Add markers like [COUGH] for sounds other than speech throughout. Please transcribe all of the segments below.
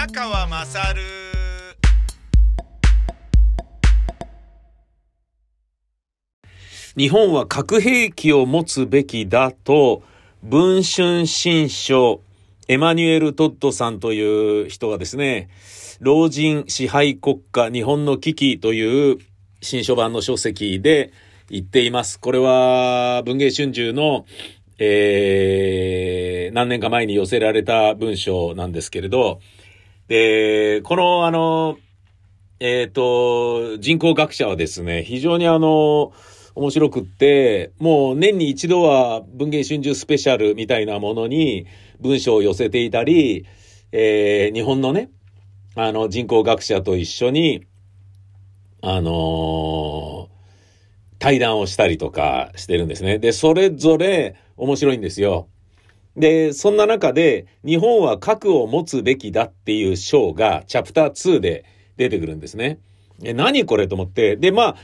宮川まさる日本は核兵器を持つべきだと、文春新書、エマニュエル・トッドさんという人がですね、老人支配国家日本の危機という新書版の書籍で言っています。これは文藝春秋の、えー、何年か前に寄せられた文章なんですけれど、で、このあの、えっ、ー、と、人口学者はですね、非常にあの、面白くって、もう年に一度は文芸春秋スペシャルみたいなものに文章を寄せていたり、えー、日本のね、あの人口学者と一緒に、あのー、対談をしたりとかしてるんですね。で、それぞれ面白いんですよ。で、そんな中で、日本は核を持つべきだっていう章が、チャプター2で出てくるんですね。え、何これと思って。で、ま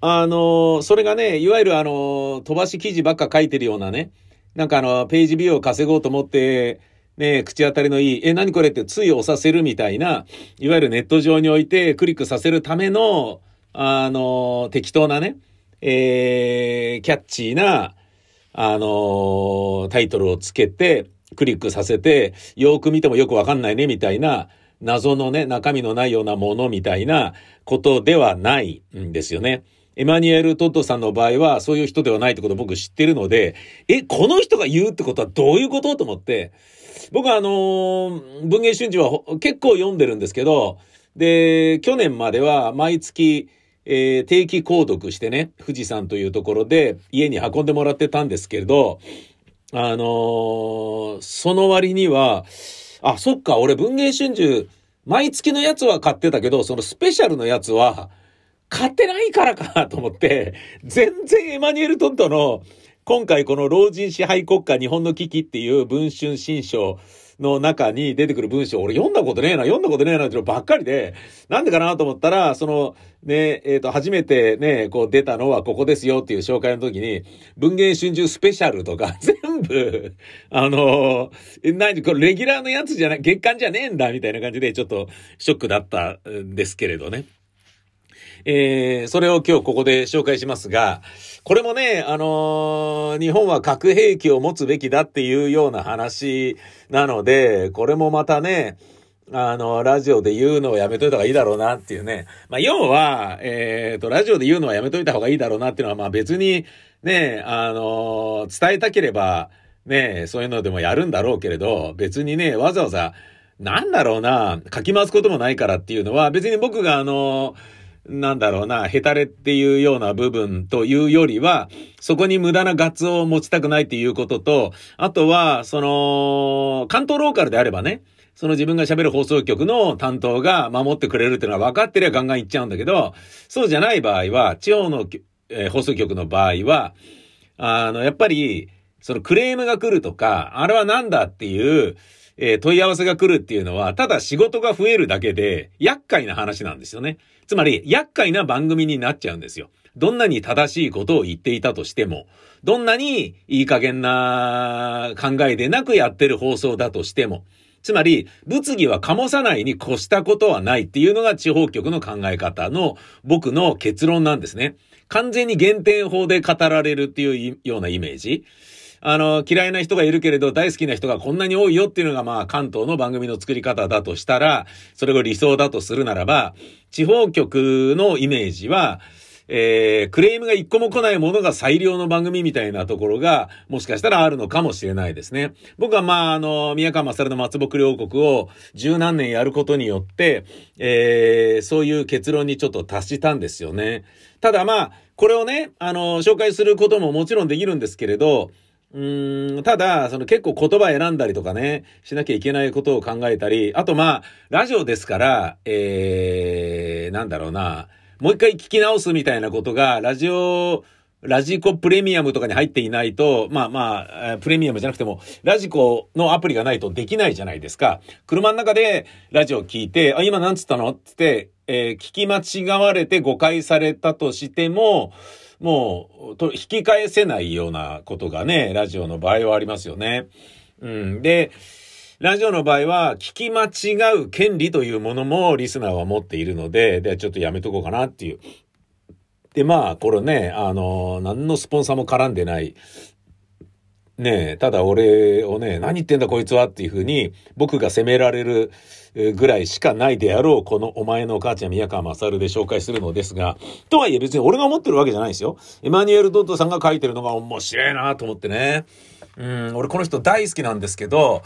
あ、あの、それがね、いわゆるあの、飛ばし記事ばっか書いてるようなね、なんかあの、ページビューを稼ごうと思って、ね、口当たりのいい、え、何これってつい押させるみたいな、いわゆるネット上に置いてクリックさせるための、あの、適当なね、えー、キャッチーな、あの、タイトルをつけて、クリックさせて、よく見てもよくわかんないね、みたいな、謎のね、中身のないようなものみたいなことではないんですよね。エマニュエル・トッドさんの場合は、そういう人ではないってことを僕知ってるので、え、この人が言うってことはどういうことと思って、僕はあのー、文藝春秋は結構読んでるんですけど、で、去年までは毎月、えー、定期購読してね、富士山というところで家に運んでもらってたんですけれど、あのー、その割には、あ、そっか、俺文藝春秋、毎月のやつは買ってたけど、そのスペシャルのやつは、買ってないからかなと思って、全然エマニュエル・トッドの、今回この老人支配国家日本の危機っていう文春新書の中に出てくる文章、俺読んだことねえな、読んだことねえなってのばっかりで、なんでかなと思ったら、その、ね、えっ、ー、と、初めてね、こう出たのはここですよっていう紹介の時に、文芸春秋スペシャルとか、[LAUGHS] 全部、あの、何、これレギュラーのやつじゃない、月間じゃねえんだ、みたいな感じで、ちょっとショックだったんですけれどね。えー、それを今日ここで紹介しますが、これもね、あのー、日本は核兵器を持つべきだっていうような話なので、これもまたね、あの、ラジオで言うのをやめといた方がいいだろうなっていうね。まあ、要は、えっ、ー、と、ラジオで言うのはやめといた方がいいだろうなっていうのは、まあ別に、ね、あの伝えたければ、ね、そういうのでもやるんだろうけれど、別にね、わざわざ、なんだろうな、書き回すこともないからっていうのは、別に僕があのなんだろうな、ヘタレっていうような部分というよりは、そこに無駄なガッツを持ちたくないっていうことと、あとは、その、関東ローカルであればね、その自分が喋る放送局の担当が守ってくれるっていうのは分かってりゃガンガン言っちゃうんだけど、そうじゃない場合は、地方の、えー、放送局の場合は、あの、やっぱり、そのクレームが来るとか、あれはなんだっていう、えー、問い合わせが来るっていうのは、ただ仕事が増えるだけで、厄介な話なんですよね。つまり、厄介な番組になっちゃうんですよ。どんなに正しいことを言っていたとしても、どんなにいい加減な考えでなくやってる放送だとしても、つまり、物議は醸さないに越したことはないっていうのが地方局の考え方の僕の結論なんですね。完全に減点法で語られるっていうようなイメージ。あの、嫌いな人がいるけれど大好きな人がこんなに多いよっていうのがまあ関東の番組の作り方だとしたら、それが理想だとするならば、地方局のイメージは、えー、クレームが一個も来ないものが最良の番組みたいなところが、もしかしたらあるのかもしれないですね。僕はまあ、あの、宮川勝の松木両国を十何年やることによって、えー、そういう結論にちょっと達したんですよね。ただまあ、これをね、あの、紹介することももちろんできるんですけれど、うん、ただ、その結構言葉選んだりとかね、しなきゃいけないことを考えたり、あとまあ、ラジオですから、えー、なんだろうな、もう一回聞き直すみたいなことが、ラジオ、ラジコプレミアムとかに入っていないと、まあまあ、プレミアムじゃなくても、ラジコのアプリがないとできないじゃないですか。車の中でラジオ聞いて、あ、今なんつったの？って、えー、聞き間違われて誤解されたとしても、もう、と、引き返せないようなことがね、ラジオの場合はありますよね。うん。で、ラジオの場合は、聞き間違う権利というものもリスナーは持っているので、で、ちょっとやめとこうかなっていう。で、まあ、これね、あの、何のスポンサーも絡んでない、ねえ、ただ俺をね、何言ってんだこいつはっていうふうに、僕が責められるぐらいしかないであろう、このお前のお母ちゃん宮川勝で紹介するのですが、とはいえ別に俺が思ってるわけじゃないですよ。エマニュエル・ドットさんが書いてるのが面白いなと思ってね。うん、俺この人大好きなんですけど、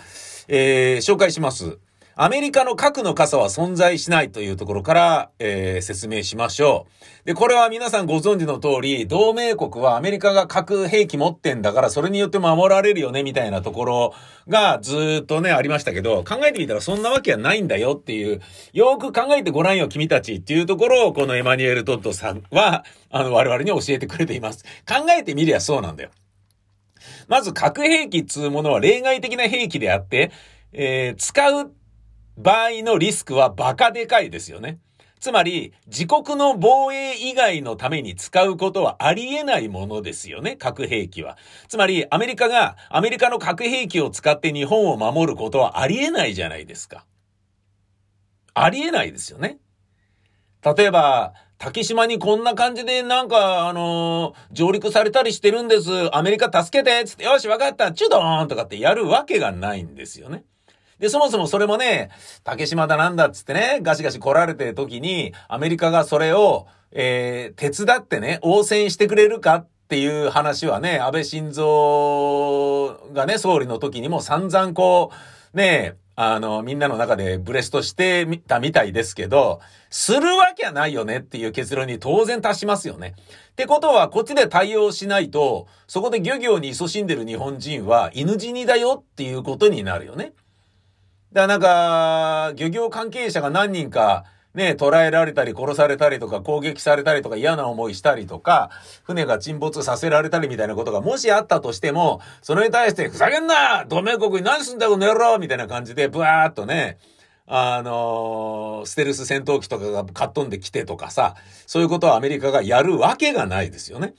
えー、紹介します。アメリカの核の傘は存在しないというところから、えー、説明しましょう。で、これは皆さんご存知の通り、同盟国はアメリカが核兵器持ってんだから、それによって守られるよね、みたいなところがずっとね、ありましたけど、考えてみたらそんなわけはないんだよっていう、よく考えてごらんよ、君たちっていうところを、このエマニュエル・トッドさんは、あの、我々に教えてくれています。考えてみりゃそうなんだよ。まず核兵器っつうものは例外的な兵器であって、えー、使う場合のリスクはバカでかいですよね。つまり、自国の防衛以外のために使うことはありえないものですよね、核兵器は。つまり、アメリカがアメリカの核兵器を使って日本を守ることはありえないじゃないですか。ありえないですよね。例えば、竹島にこんな感じでなんか、あのー、上陸されたりしてるんです。アメリカ助けてつって、よし、わかった、チュドーンとかってやるわけがないんですよね。で、そもそもそれもね、竹島だなんだっつってね、ガシガシ来られてる時に、アメリカがそれを、えー、手伝ってね、応戦してくれるかっていう話はね、安倍晋三がね、総理の時にも散々こう、ね、あの、みんなの中でブレストしてみたみたいですけど、するわけはないよねっていう結論に当然達しますよね。ってことは、こっちで対応しないと、そこで漁業に勤しんでる日本人は犬死にだよっていうことになるよね。だからなんか、漁業関係者が何人か、ね、捕らえられたり殺されたりとか攻撃されたりとか嫌な思いしたりとか、船が沈没させられたりみたいなことがもしあったとしても、それに対してふざけんな同盟国に何すんだこの野郎みたいな感じでブワーっとね、あのー、ステルス戦闘機とかがかっ飛んできてとかさ、そういうことはアメリカがやるわけがないですよね。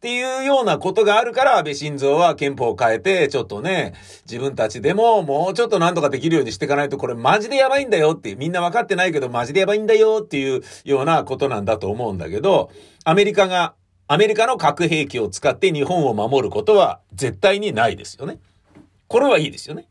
っていうようなことがあるから、安倍晋三は憲法を変えて、ちょっとね、自分たちでももうちょっとなんとかできるようにしていかないと、これマジでやばいんだよっていう、みんな分かってないけど、マジでやばいんだよっていうようなことなんだと思うんだけど、アメリカが、アメリカの核兵器を使って日本を守ることは絶対にないですよね。これはいいですよね。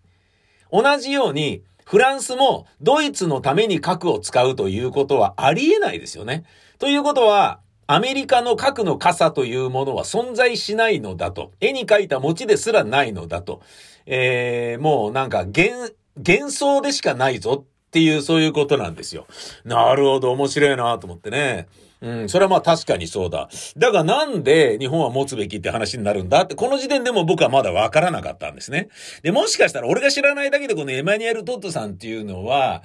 同じように、フランスもドイツのために核を使うということはありえないですよね。ということは、アメリカの核の傘というものは存在しないのだと。絵に描いた餅ですらないのだと。えー、もうなんか幻、幻想でしかないぞっていうそういうことなんですよ。なるほど、面白いなと思ってね。うん、それはまあ確かにそうだ。だがなんで日本は持つべきって話になるんだって、この時点でも僕はまだわからなかったんですね。で、もしかしたら俺が知らないだけでこのエマニュエル・トットさんっていうのは、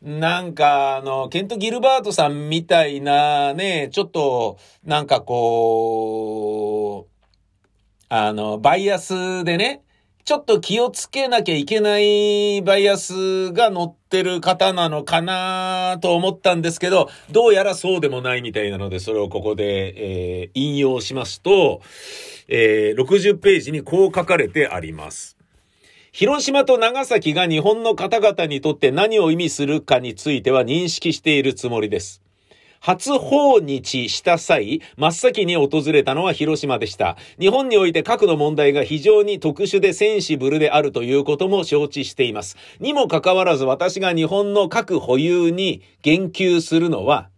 なんか、あの、ケント・ギルバートさんみたいなね、ちょっと、なんかこう、あの、バイアスでね、ちょっと気をつけなきゃいけないバイアスが乗ってる方なのかなと思ったんですけど、どうやらそうでもないみたいなので、それをここで、えー、引用しますと、えー、60ページにこう書かれてあります。広島と長崎が日本の方々にとって何を意味するかについては認識しているつもりです。初訪日した際、真っ先に訪れたのは広島でした。日本において核の問題が非常に特殊でセンシブルであるということも承知しています。にもかかわらず私が日本の核保有に言及するのは、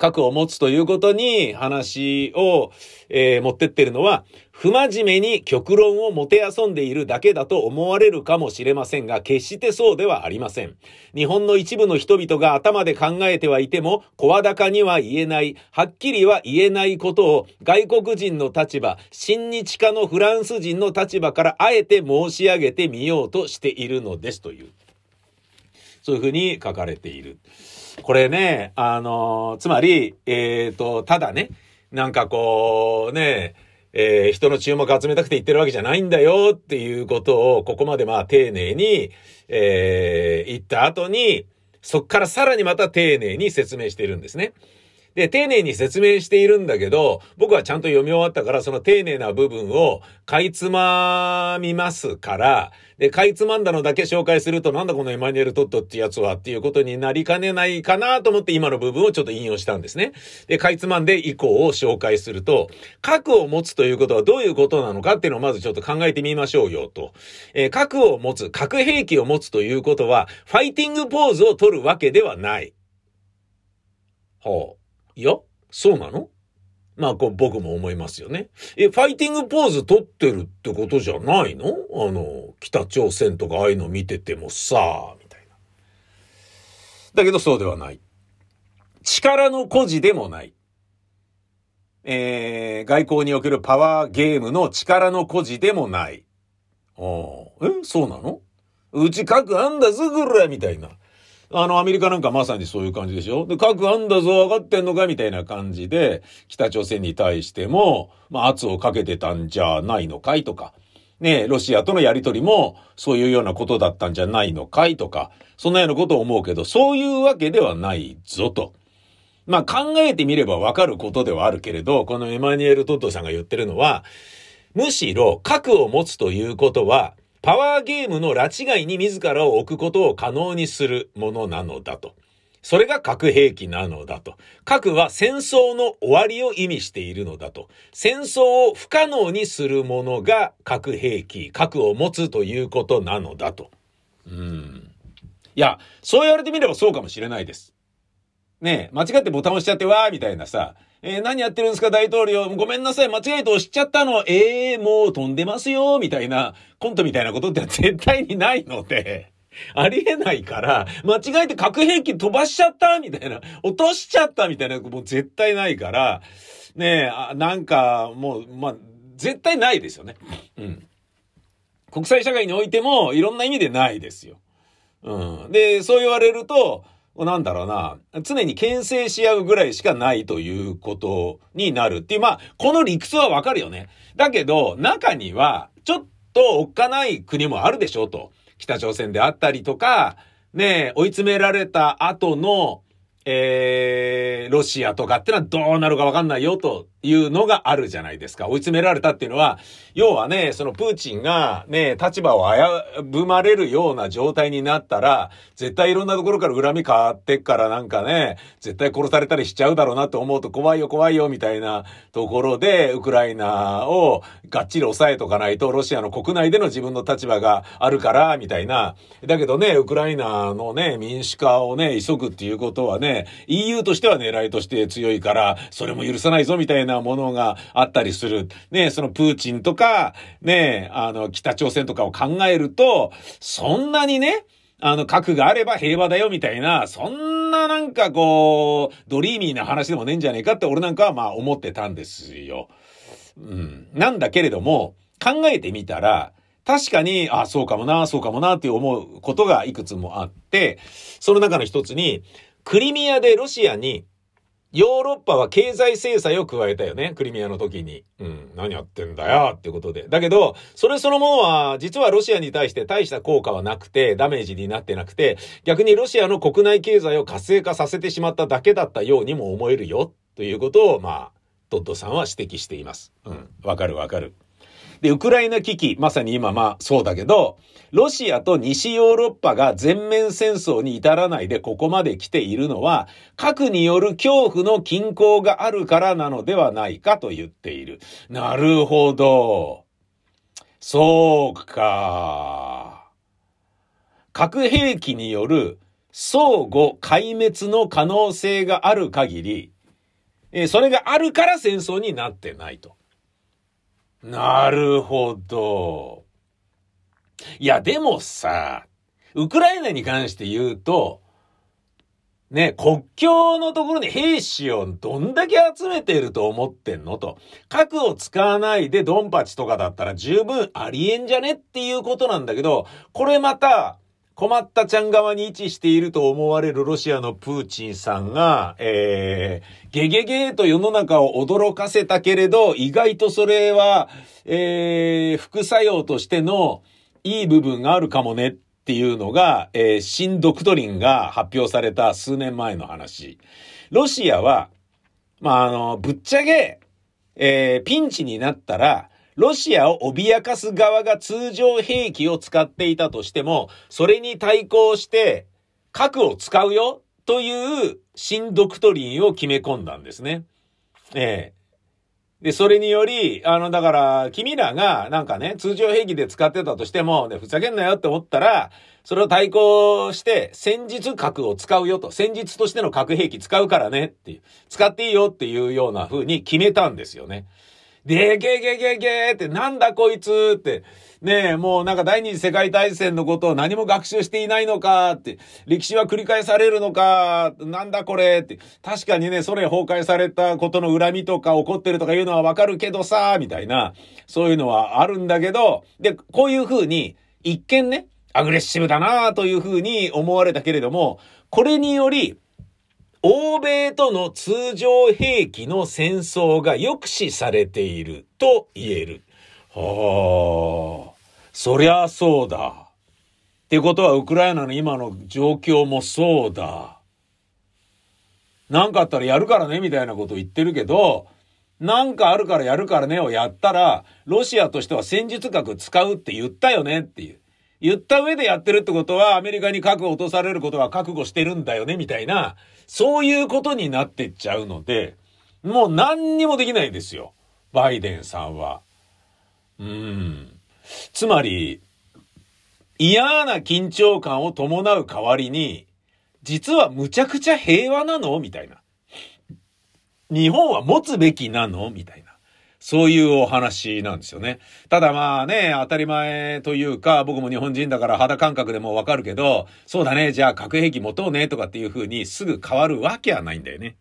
核を持つということに話を、えー、持ってってるのは、不真面目に極論をもてあそんでいるだけだと思われるかもしれませんが、決してそうではありません。日本の一部の人々が頭で考えてはいても、声高には言えない、はっきりは言えないことを、外国人の立場、親日家のフランス人の立場からあえて申し上げてみようとしているのですという。そういうふうに書かれている。これね、あの、つまり、えっ、ー、と、ただね、なんかこう、ね、えー、人の注目を集めたくて言ってるわけじゃないんだよっていうことを、ここまでまあ丁寧に、えー、言った後に、そっからさらにまた丁寧に説明しているんですね。で、丁寧に説明しているんだけど、僕はちゃんと読み終わったから、その丁寧な部分をかいつまみますから、で、かいつまんだのだけ紹介すると、なんだこのエマニュエル・トットってやつはっていうことになりかねないかなと思って今の部分をちょっと引用したんですね。で、かいつまんで以降を紹介すると、核を持つということはどういうことなのかっていうのをまずちょっと考えてみましょうよと。えー、核を持つ、核兵器を持つということは、ファイティングポーズを取るわけではない。はあ。いや、そうなの？まあ、こう僕も思いますよね。え、ファイティングポーズ取ってるってことじゃないの？あの、北朝鮮とかああいうの見ててもさ、みたいな。だけどそうではない。力の孤児でもない。えー、外交におけるパワーゲームの力の孤児でもない。ああ、え、そうなの？うち核あんだぞ、ぐらみたいな。あの、アメリカなんかまさにそういう感じでしょ？で、核あんだぞ、分かってんのかみたいな感じで、北朝鮮に対しても、まあ、圧をかけてたんじゃないのかいとか、ねロシアとのやりとりも、そういうようなことだったんじゃないのかいとか、そんなようなことを思うけど、そういうわけではないぞと。まあ、考えてみればわかることではあるけれど、このエマニュエル・トットさんが言ってるのは、むしろ核を持つということは、パワーゲームの拉致外に自らを置くことを可能にするものなのだと。それが核兵器なのだと。核は戦争の終わりを意味しているのだと。戦争を不可能にするものが核兵器、核を持つということなのだと。うん。いや、そう言われてみればそうかもしれないです。ねえ、間違ってボタン押しちゃってわーみたいなさ、えー、何やってるんですか大統領。ごめんなさい。間違えて押しちゃったの。ええー、もう飛んでますよ。みたいな、コントみたいなことって絶対にないので、ありえないから、間違えて核兵器飛ばしちゃった。みたいな、落としちゃった。みたいな、もう絶対ないから、ねえ、なんか、もう、まあ、絶対ないですよね。うん。国際社会においても、いろんな意味でないですよ。うん。で、そう言われると、なんだろうな、常に牽制し合うぐらいしかないということになるっていう、まあ、この理屈はわかるよね。だけど、中には、ちょっとおっかない国もあるでしょうと。北朝鮮であったりとか、ね追い詰められた後の、えー、ロシアとかってのはどうなるかわかんないよというのがあるじゃないですか。追い詰められたっていうのは、要はね、そのプーチンがね、立場を危ぶまれるような状態になったら、絶対いろんなところから恨み変わってっからなんかね、絶対殺されたりしちゃうだろうなと思うと怖いよ怖いよみたいなところで、ウクライナをがっちり抑えとかないと、ロシアの国内での自分の立場があるから、みたいな。だけどね、ウクライナのね、民主化をね、急ぐっていうことはね、EU としては狙いとして強いから、それも許さないぞみたいななものがあったりする。ね、そのプーチンとか、ね、あの、北朝鮮とかを考えると、そんなにね、あの、核があれば平和だよみたいな、そんななんかこう、ドリーミーな話でもねえんじゃねえかって俺なんかはまあ思ってたんですよ。うん。なんだけれども、考えてみたら、確かに、あ、そうかもな、そうかもなって思うことがいくつもあって、その中の一つに、クリミアでロシアにヨーロッパは経済制裁を加えたよね。クリミアの時に。うん。何やってんだよってことで。だけど、それそのものは、実はロシアに対して大した効果はなくて、ダメージになってなくて、逆にロシアの国内経済を活性化させてしまっただけだったようにも思えるよ。ということを、まあ、トッドさんは指摘しています。うん。わかるわかる。で、ウクライナ危機、まさに今まあそうだけど、ロシアと西ヨーロッパが全面戦争に至らないでここまで来ているのは、核による恐怖の均衡があるからなのではないかと言っている。なるほど。そうか。核兵器による相互壊滅の可能性がある限り、それがあるから戦争になってないと。なるほど。いや、でもさ、ウクライナに関して言うと、ね、国境のところに兵士をどんだけ集めてると思ってんのと。核を使わないでドンパチとかだったら十分ありえんじゃねっていうことなんだけど、これまた、困ったちゃん側に位置していると思われるロシアのプーチンさんが、えー、ゲゲゲーと世の中を驚かせたけれど、意外とそれは、えー、副作用としてのいい部分があるかもねっていうのが、えー、新ドクトリンが発表された数年前の話。ロシアは、まあ、あの、ぶっちゃけ、えー、ピンチになったら、ロシアを脅かす側が通常兵器を使っていたとしても、それに対抗して核を使うよという新ドクトリンを決め込んだんですね。ええで、それにより、あの、だから、君らが、なんかね、通常兵器で使ってたとしても、ね、ふざけんなよって思ったら、それを対抗して、戦術核を使うよと、戦術としての核兵器使うからねっていう、使っていいよっていうような風に決めたんですよね。で、ゲーゲーゲーゲーって、なんだこいつって、ねえ、もうなんか第二次世界大戦のことを何も学習していないのかって、歴史は繰り返されるのか、なんだこれって、確かにね、ソ連崩壊されたことの恨みとか起こってるとかいうのはわかるけどさ、みたいな、そういうのはあるんだけど、で、こういう風に、一見ね、アグレッシブだなという風に思われたけれども、これにより、欧米との通常兵器の戦争が抑止されていると言える。はあ、そりゃそうだ。ってことは、ウクライナの今の状況もそうだ。なんかあったらやるからね、みたいなことを言ってるけど、なんかあるからやるからねをやったら、ロシアとしては戦術核使うって言ったよねっていう。言った上でやってるってことは、アメリカに核を落とされることは覚悟してるんだよね、みたいな、そういうことになってっちゃうので、もう何にもできないんですよ。バイデンさんは。うん。つまり、嫌な緊張感を伴う代わりに、実はむちゃくちゃ平和なの？みたいな。日本は持つべきなの？みたいな。そういうお話なんですよね。ただまあね、当たり前というか、僕も日本人だから肌感覚でもわかるけど、そうだね、じゃあ核兵器持とうねとかっていう風にすぐ変わるわけはないんだよね。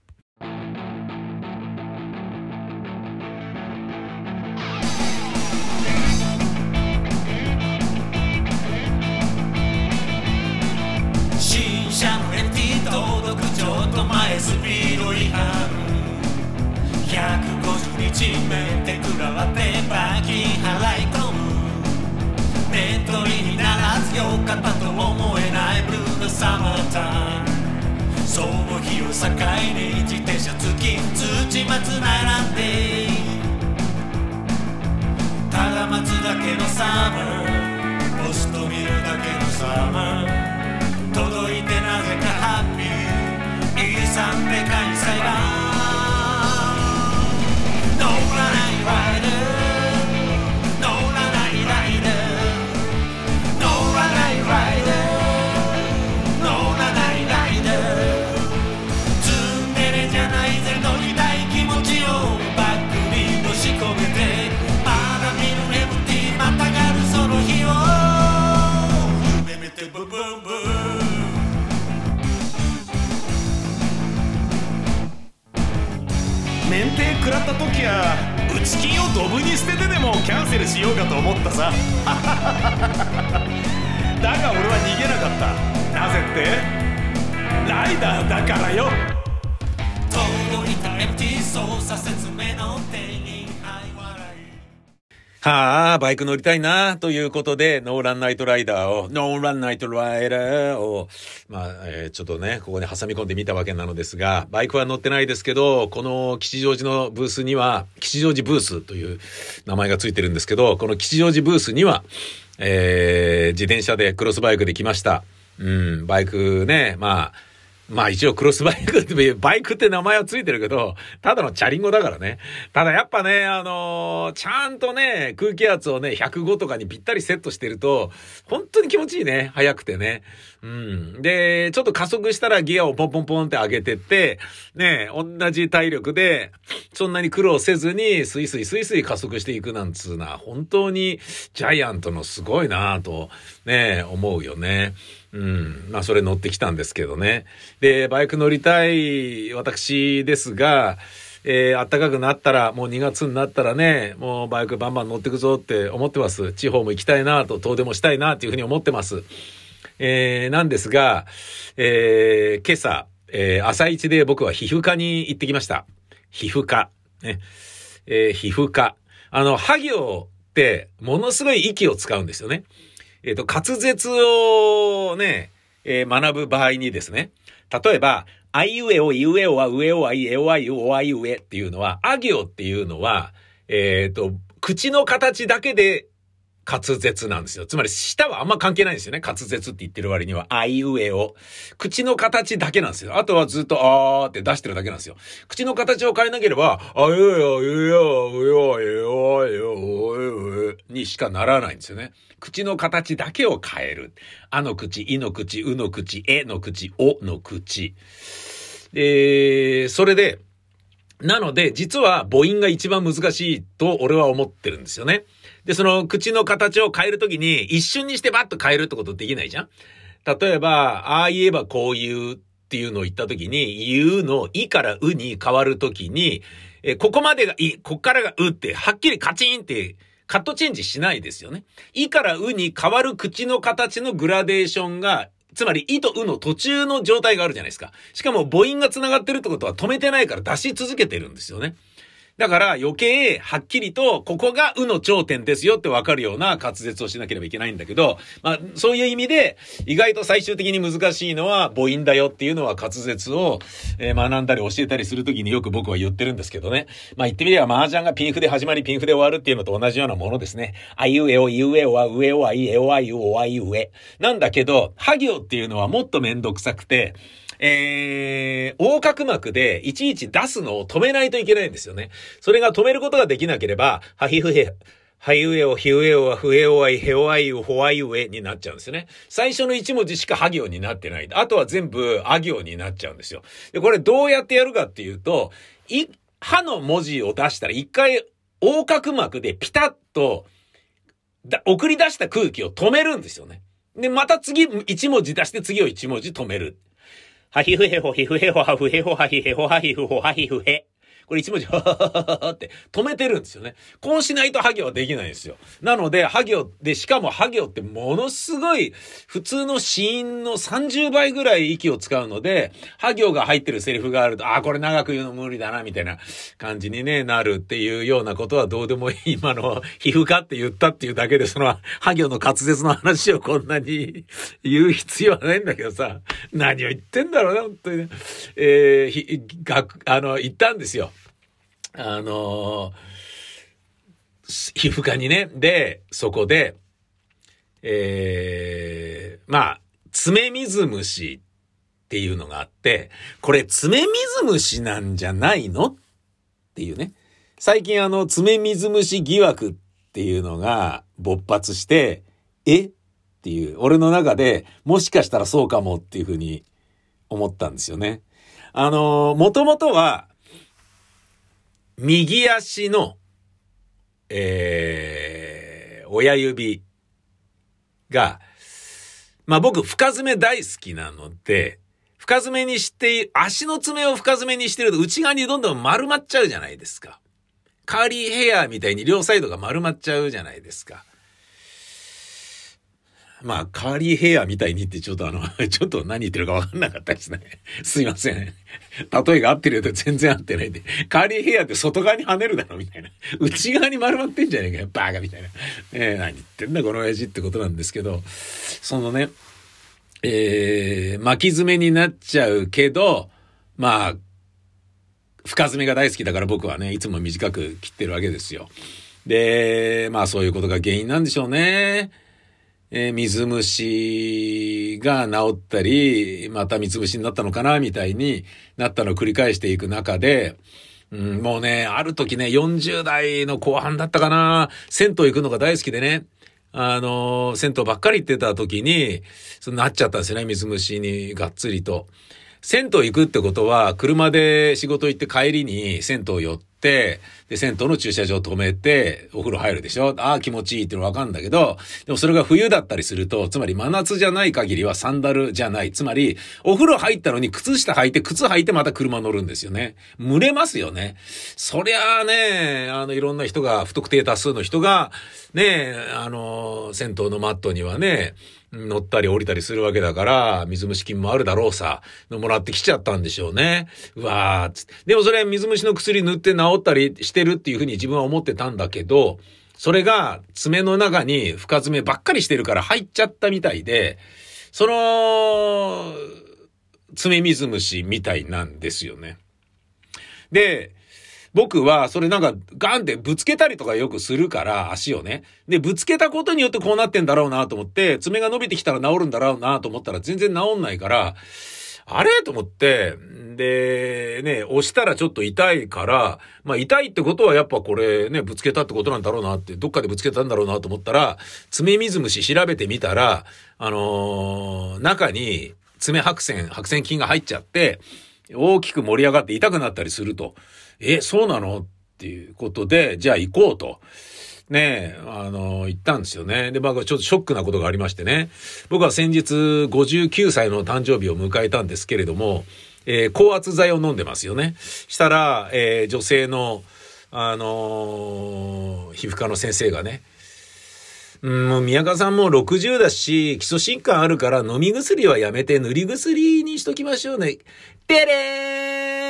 新車の MT 登録ちょっと前スピード違反150日目で食らわってバキ払い込むネットリにならずよかったと思えないブルーなサマータイムその日を境に自転車付き土松並んで。ただ待つだけのサマーポスト見るだけのサマー届いてなぜかハッピー。遺産で開催が食らった時は内金をドブに捨ててでもキャンセルしようかと思ったさ。[LAUGHS] だが俺は逃げなかった。なぜって？ライダーだからよ届いた MT 操作説明の手はあ、バイク乗りたいな、ということで、ノーランナイトライダーを、ノーランナイトライダーを、まあ、えー、ちょっとね、ここに挟み込んでみたわけなのですが、バイクは乗ってないですけど、この吉祥寺のブースには、吉祥寺ブースという名前がついてるんですけど、この吉祥寺ブースには、えー、自転車でクロスバイクで来ました。うん、バイクね、まあ、まあ一応クロスバイクって、バイクって名前はついてるけど、ただのチャリンゴだからね。ただやっぱね、あのー、ちゃんとね、空気圧をね、105とかにぴったりセットしてると、本当に気持ちいいね。速くてね。うん。で、ちょっと加速したらギアをポンポンポンって上げてって、ね、同じ体力で、そんなに苦労せずに、スイスイスイスイ加速していくなんつうな、本当にジャイアントのすごいなと、ね、思うよね。うん。まあ、それ乗ってきたんですけどね。で、バイク乗りたい私ですが、えー、暖かくなったら、もう2月になったらね、もうバイクバンバン乗ってくぞって思ってます。地方も行きたいなと、遠出もしたいなっていうふうに思ってます。えー、なんですが、えー、今朝、えー、朝一で僕は皮膚科に行ってきました。皮膚科。ね。えー、皮膚科。あの、ハ行って、ものすごい息を使うんですよね。えっ、ー、と、滑舌をね、えー、学ぶ場合にですね、例えば、あいうえお、いうえおは、うえおあい、えおあい、おあいうえっていうのは、あ行っていうのは、えっ、ー、と、口の形だけで滑舌なんですよ。つまり、舌はあんま関係ないんですよね。滑舌って言ってる割には、あいうえお。口の形だけなんですよ。あとはずっと、あーって出してるだけなんですよ。口の形を変えなければ、あいうえお、いうえお、うえお、えお、えお、えお、にしかならないんですよね。口の形だけを変える。あの口、いの口、うの口、えの口、おの口。えー、それで、なので、実は母音が一番難しいと俺は思ってるんですよね。で、その口の形を変えるときに一瞬にしてバッと変えるってことできないじゃん？例えば、ああ言えばこう言うっていうのを言ったときに、言うのいからうに変わるときに、え、ここまでがい、こっからがうって、はっきりカチンってカットチェンジしないですよね。いからうに変わる口の形のグラデーションがつまり、いとうの途中の状態があるじゃないですか。しかも母音が繋がってるってことは止めてないから出し続けてるんですよね。だから余計はっきりとここがうの頂点ですよってわかるような滑舌をしなければいけないんだけど、まあそういう意味で意外と最終的に難しいのは母音だよっていうのは滑舌を、学んだり教えたりするときによく僕は言ってるんですけどね。まあ言ってみれば麻雀がピンフで始まりピンフで終わるっていうのと同じようなものですね。あいうえお、いうえおは、上おあい、えおあいう、おあい、上。なんだけど、は行っていうのはもっとめんどくさくて、えー、横隔膜でいちいち出すのを止めないといけないんですよね。それが止めることができなければ、はひふへ、はい上を、ひ上をは、ふえおあい、へおあい、ほあいうえになっちゃうんですよね。最初の一文字しかは行になってない。あとは全部あ行になっちゃうんですよ。で、これどうやってやるかっていうと、い、はの文字を出したら一回横隔膜でピタッと、だ、送り出した空気を止めるんですよね。で、また次、一文字出して次を一文字止める。はひふへほひふへほはふへほはひへほはひふほはひふへ。これ一文字、ははははって止めてるんですよね。こうしないとハ行はできないんですよ。なので、ハ行で、しかもハ行ってものすごい、普通の死因の30倍ぐらい息を使うので、ハ行が入ってるセリフがあると、ああ、これ長く言うの無理だな、みたいな感じにね、なるっていうようなことはどうでもいい。今の、皮膚科って言ったっていうだけで、その、ハ行の滑舌の話をこんなに [LAUGHS] 言う必要はないんだけどさ、何を言ってんだろうね、本当にね。えー、ひ、学、あの、言ったんですよ。あの皮膚科にね、で、そこで、えー、まあ、爪水虫っていうのがあって、これ爪水虫なんじゃないの？っていうね。最近あの、爪水虫疑惑っていうのが勃発して、え？っていう、俺の中でもしかしたらそうかもっていうふうに思ったんですよね。あの、もともとは、右足の、えー、親指が、まあ僕、深爪大好きなので、深爪にして、足の爪を深爪にしてると内側にどんどん丸まっちゃうじゃないですか。カーリーヘアみたいに両サイドが丸まっちゃうじゃないですか。まあ、カーリーヘアみたいにってちょっとあの、[LAUGHS] ちょっと何言ってるかわかんなかったですね。[LAUGHS] すいません。例えが合ってるようで全然合ってないんで。カーリーヘアって外側に跳ねるだろみたいな。[LAUGHS] 内側に丸まってんじゃねえかよ。バーカみたいな。えー、何言ってんだこの親父ってことなんですけど、そのね、えー、巻き爪になっちゃうけど、まあ、深爪が大好きだから僕はね、いつも短く切ってるわけですよ。で、まあそういうことが原因なんでしょうね。えー、水虫が治ったり、また水虫になったのかな、みたいになったのを繰り返していく中で、うん、もうね、ある時ね、40代の後半だったかな、銭湯行くのが大好きでね、あの、銭湯ばっかり行ってた時に、そなっちゃったんですよね、水虫にがっつりと。銭湯行くってことは、車で仕事行って帰りに銭湯寄って、で、銭湯の駐車場止めて、お風呂入るでしょ？ああ、気持ちいいってのわかるんだけど、でもそれが冬だったりすると、つまり真夏じゃない限りはサンダルじゃない。つまり、お風呂入ったのに靴下履いて、靴履いてまた車乗るんですよね。蒸れますよね。そりゃあね、あの、いろんな人が、不特定多数の人が、ね、あの、銭湯のマットにはね、乗ったり降りたりするわけだから、水虫菌もあるだろうさ、のもらってきちゃったんでしょうね。うわーつって。でもそれ水虫の薬塗って治ったりしてるっていうふうに自分は思ってたんだけど、それが爪の中に深爪ばっかりしてるから入っちゃったみたいで、その、爪水虫みたいなんですよね。で、僕は、それなんか、ガンってぶつけたりとかよくするから、足をね。で、ぶつけたことによってこうなってんだろうなと思って、爪が伸びてきたら治るんだろうなと思ったら全然治んないから、あれ？と思って、で、ね、押したらちょっと痛いから、まあ痛いってことはやっぱこれね、ぶつけたってことなんだろうなって、どっかでぶつけたんだろうなと思ったら、爪水虫調べてみたら、あのー、中に爪白線、白線菌が入っちゃって、大きく盛り上がって痛くなったりすると。え、そうなの？っていうことで、じゃあ行こうと。ねえ、あの、行ったんですよね。で、僕はちょっとショックなことがありましてね。僕は先日59歳の誕生日を迎えたんですけれども、えー、高圧剤を飲んでますよね。したら、えー、女性の、あのー、皮膚科の先生がね、うん、もう宮川さんも60だし、基礎疾患あるから飲み薬はやめて塗り薬にしときましょうね。てれーん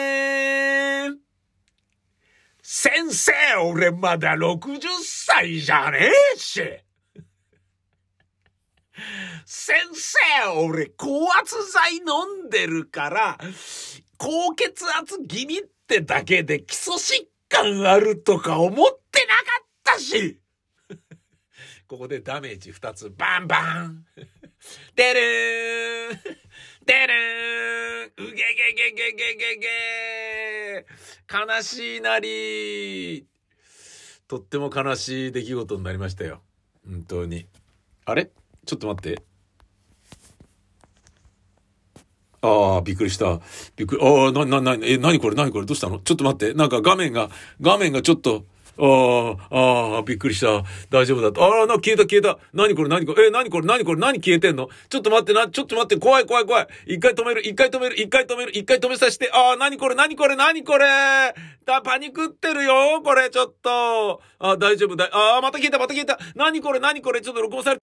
先生、俺まだ60歳じゃねえし。先生、俺高圧剤飲んでるから、高血圧気味ってだけで基礎疾患あるとか思ってなかったし。ここでダメージ2つ、バンバンてるーてるーうげげげげげげげ悲しいなりとっても悲しい出来事になりましたよ。本当に。あれ？ちょっと待って。ああ、びっくりした。びっくり、ああ、な、な、な、え、なにこれ、なにこれ、どうしたの？ちょっと待って。なんか画面が、画面がちょっと、ああ、ああ、びっくりした。大丈夫だと。ああ、な、消えた消えた。何これ何これ。え、何これ何これ何消えてんの？ちょっと待ってな、ちょっと待って。怖い怖い怖い。一回止める、一回止める、一回止める、一回止めさせて。ああ、何これ何これ何これだ、パニクってるよこれ、ちょっと。ああ、大丈夫だ。ああ、また消えた、また消えた。何これ何これちょっと録音され、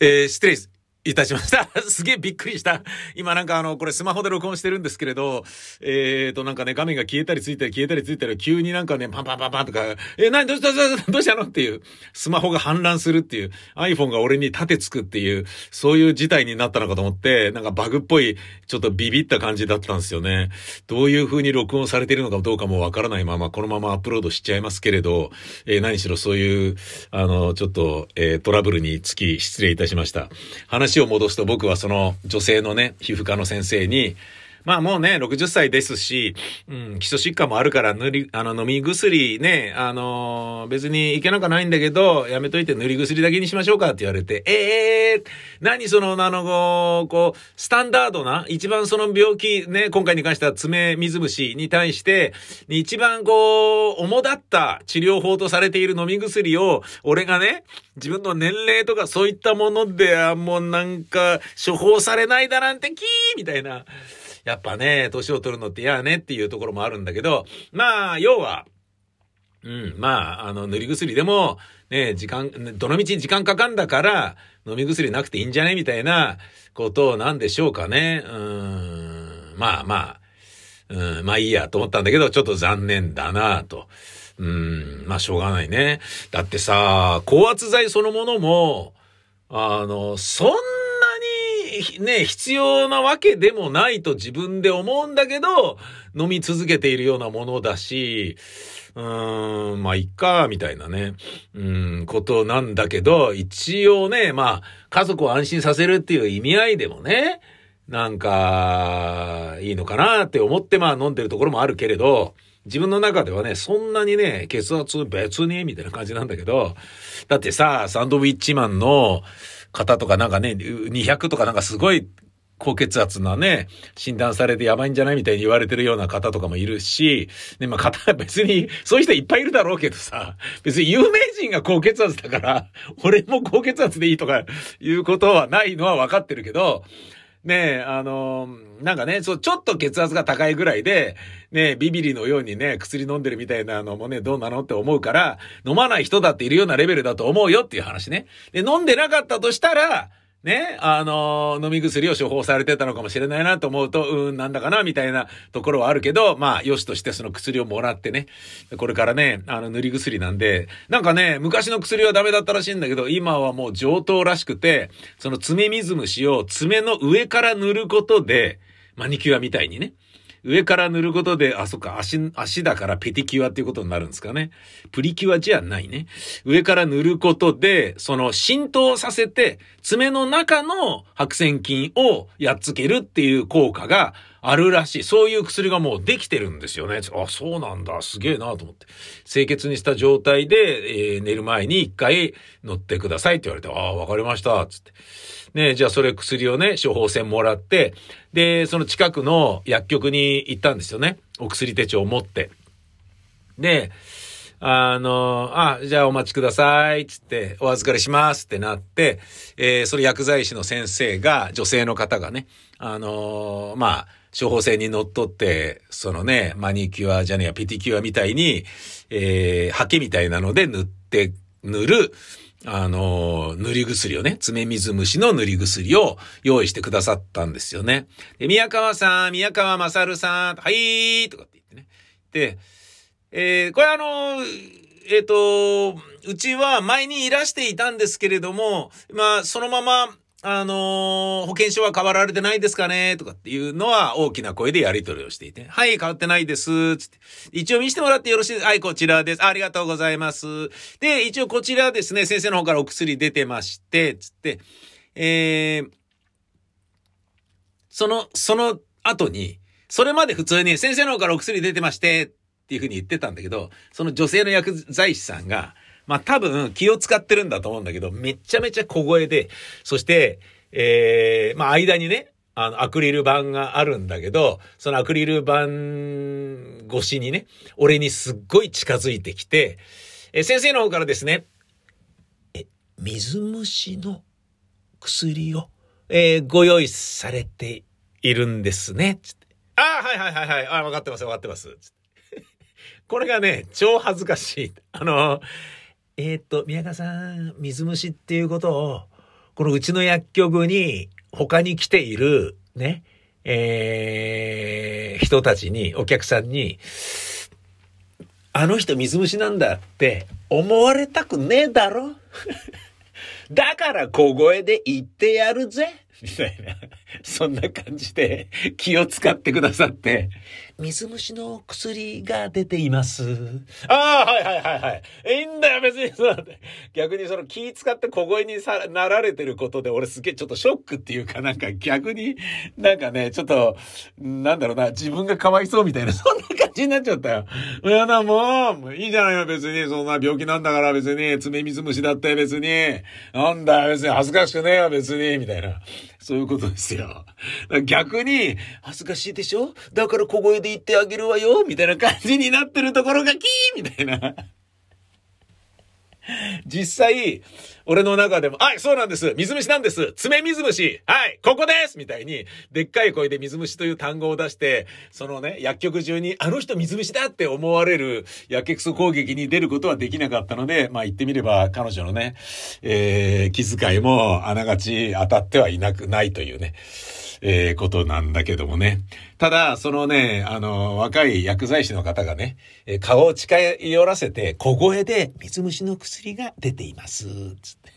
えー、失礼です。いたしました。[LAUGHS] すげえびっくりした。今なんかあの、これスマホで録音してるんですけれど、えーとなんかね、画面が消えたりついたり消えたりついたり、急になんかね、パンパンパンパンとか、えー、なにどうしたどうしたどうしたの？っていう、スマホが氾濫するっていう、iPhone が俺に盾つくっていう、そういう事態になったのかと思って、なんかバグっぽい、ちょっとビビった感じだったんですよね。どういう風に録音されているのかどうかもわからないまま、このままアップロードしちゃいますけれど、えー、何しろそういう、あの、ちょっと、えー、トラブルにつき失礼いたしました。話を戻すと僕はその女性のね、皮膚科の先生に、まあもうね、60歳ですし、うん、基礎疾患もあるから塗り、あの、飲み薬ね、あのー、別にいけなくないんだけど、やめといて塗り薬だけにしましょうかって言われて、ええー、何その、あの、こう、スタンダードな、一番その病気、ね、今回に関しては爪水虫に対して、一番こう、主だった治療法とされている飲み薬を、俺がね、自分の年齢とかそういったもので、はもうなんか、処方されないだなんてキーみたいな。やっぱね、年を取るのって嫌ねっていうところもあるんだけど、まあ、要は、うん、まあ、あの、塗り薬でも、ね、時間、どのみち時間かかんだから、飲み薬なくていいんじゃねみたいなことなんでしょうかね。うん、まあまあ、うん、まあいいやと思ったんだけど、ちょっと残念だなと。うん、まあしょうがないね。だってさ、高圧剤そのものも、あの、そんね、必要なわけでもないと自分で思うんだけど、飲み続けているようなものだし、うーん、まあ、いっか、みたいなね、うん、ことなんだけど、一応ね、まあ、家族を安心させるっていう意味合いでもね、なんか、いいのかなって思ってまあ飲んでるところもあるけれど、自分の中ではね、そんなにね、血圧別に、みたいな感じなんだけど、だってさ、サンドウィッチマンの、方とかなんかね、200とかなんかすごい高血圧なね、診断されてやばいんじゃないみたいに言われてるような方とかもいるし、ね、まあ方は、別に、そういう人いっぱいいるだろうけどさ、別に有名人が高血圧だから、俺も高血圧でいいとかいうことはないのはわかってるけど、ねえ、あのー、なんかね、そう、ちょっと血圧が高いぐらいで、ねえビビリのようにね、薬飲んでるみたいなのもね、どうなのって思うから、飲まない人だっているようなレベルだと思うよっていう話ね。で、飲んでなかったとしたら、ね、あの、飲み薬を処方されてたのかもしれないなと思うと、うん、なんだかな、みたいなところはあるけど、まあ、良しとしてその薬をもらってね、これからね、あの、塗り薬なんで、なんかね、昔の薬はダメだったらしいんだけど、今はもう上等らしくて、その爪水虫を爪の上から塗ることで、マニキュアみたいにね、上から塗ることで、あ、そっか、足、足だからペティキュアっていうことになるんですかね。プリキュアじゃないね。上から塗ることで、その浸透させて、爪の中の白癬菌をやっつけるっていう効果があるらしい。そういう薬がもうできてるんですよね。あ、そうなんだ。すげえなと思って。清潔にした状態で、えー、寝る前に一回乗ってくださいって言われて、ああ、わかりました。つって。ね、じゃあそれ薬をね、処方箋もらって、で、その近くの薬局に行ったんですよね。お薬手帳を持って。で、あの、あ、じゃあお待ちください、つって、お預かりしますってなって、えー、それ薬剤師の先生が、女性の方がね、あの、まあ、処方箋にのっとって、そのね、マニキュアじゃねえや、ピティキュアみたいに、えー、ハケみたいなので塗って、塗る、あの、塗り薬をね、爪水虫の塗り薬を用意してくださったんですよね。で、宮川さん、宮川勝さん、はいー、とかって言ってね。で、えー、これあの、えっ、ー、と、うちは前にいらしていたんですけれども、まあ、そのまま、あのー、保険証は変わられてないですかねとかっていうのは大きな声でやり取りをしていて、はい、変わってないです。つって。一応見せてもらってよろしいですはい、こちらです。ありがとうございます。で、一応こちらですね、先生の方からお薬出てまして、つって、えー、その、その後に、それまで普通に先生の方からお薬出てまして、っていうふうに言ってたんだけど、その女性の薬剤師さんが、まあ多分気を使ってるんだと思うんだけど、めちゃめちゃ小声で、そして、えー、まあ間にね、あの、アクリル板があるんだけど、そのアクリル板越しにね、俺にすっごい近づいてきて、え先生の方からですね、え、水虫の薬を、えー、ご用意されているんですね、つって。ああ、はいはいはいはい。あ分かってます、分かってます。[LAUGHS] これがね、超恥ずかしい。あの、えー、っと、宮川さん、水虫っていうことを、このうちの薬局に他に来ているね、えー、人たちに、お客さんに、あの人水虫なんだって思われたくねえだろ？[LAUGHS] だから小声で言ってやるぜ。みたいな。そんな感じで気を使ってくださって、水虫の薬が出ています。ああ、はいはいはいはい。いいんだよ、別にそう逆にその気使って小声にさなられてることで、俺すげえちょっとショックっていうかなんか逆になんかね、ちょっと、なんだろうな、自分がかわいそうみたいな、そんな感じになっちゃったよ。いやだ、もう、いいじゃないよ、別に。そんな病気なんだから別に、爪水虫だって別に。なんだ、別に恥ずかしくねえよ、別に。みたいな。そういうことですよ。逆に、恥ずかしいでしょ？だから小声で言ってあげるわよみたいな感じになってるところがキーみたいな。実際、俺の中でも、はい、そうなんです。水虫なんです。爪水虫。はい、ここですみたいに、でっかい声で水虫という単語を出して、そのね、薬局中に、あの人水虫だって思われる、やけくそ攻撃に出ることはできなかったので、まあ言ってみれば、彼女のね、えー、気遣いもあながち当たってはいなくないというね。えー、ことなんだけどもね。ただ、そのね、あの、若い薬剤師の方がね、えー、顔を近寄らせて、小声で、水虫の薬が出ています。つって。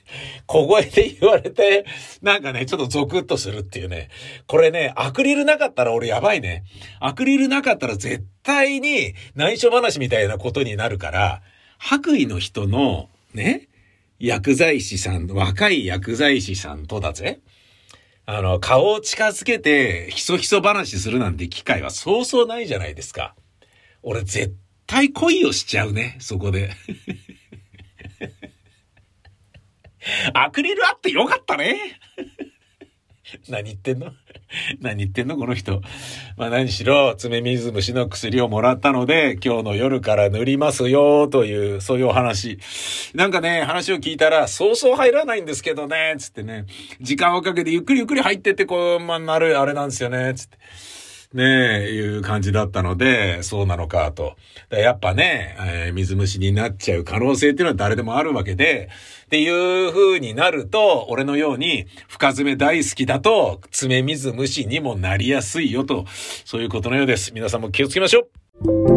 小声で言われて、なんかね、ちょっとゾクッとするっていうね。これね、アクリルなかったら俺やばいね。アクリルなかったら絶対に内緒話みたいなことになるから、白衣の人の、ね、薬剤師さん、若い薬剤師さんとだぜ。あの、顔を近づけて、ひそひそ話するなんて機会はそうそうないじゃないですか。俺絶対恋をしちゃうね、そこで。アクリルあってよかったね。何言ってんの？[LAUGHS] 何言ってんのこの人。まあ何しろ、爪水虫の薬をもらったので、今日の夜から塗りますよ、という、そういうお話。なんかね、話を聞いたら、そうそう入らないんですけどね、つってね、時間をかけてゆっくりゆっくり入ってって、こう、まあ、なる、あれなんですよね、つって。ねえ、いう感じだったので、そうなのかと。やっぱね、えー、水虫になっちゃう可能性っていうのは誰でもあるわけで、っていう風になると、俺のように深爪大好きだと、爪水虫にもなりやすいよと、そういうことのようです。皆さんも気をつけましょう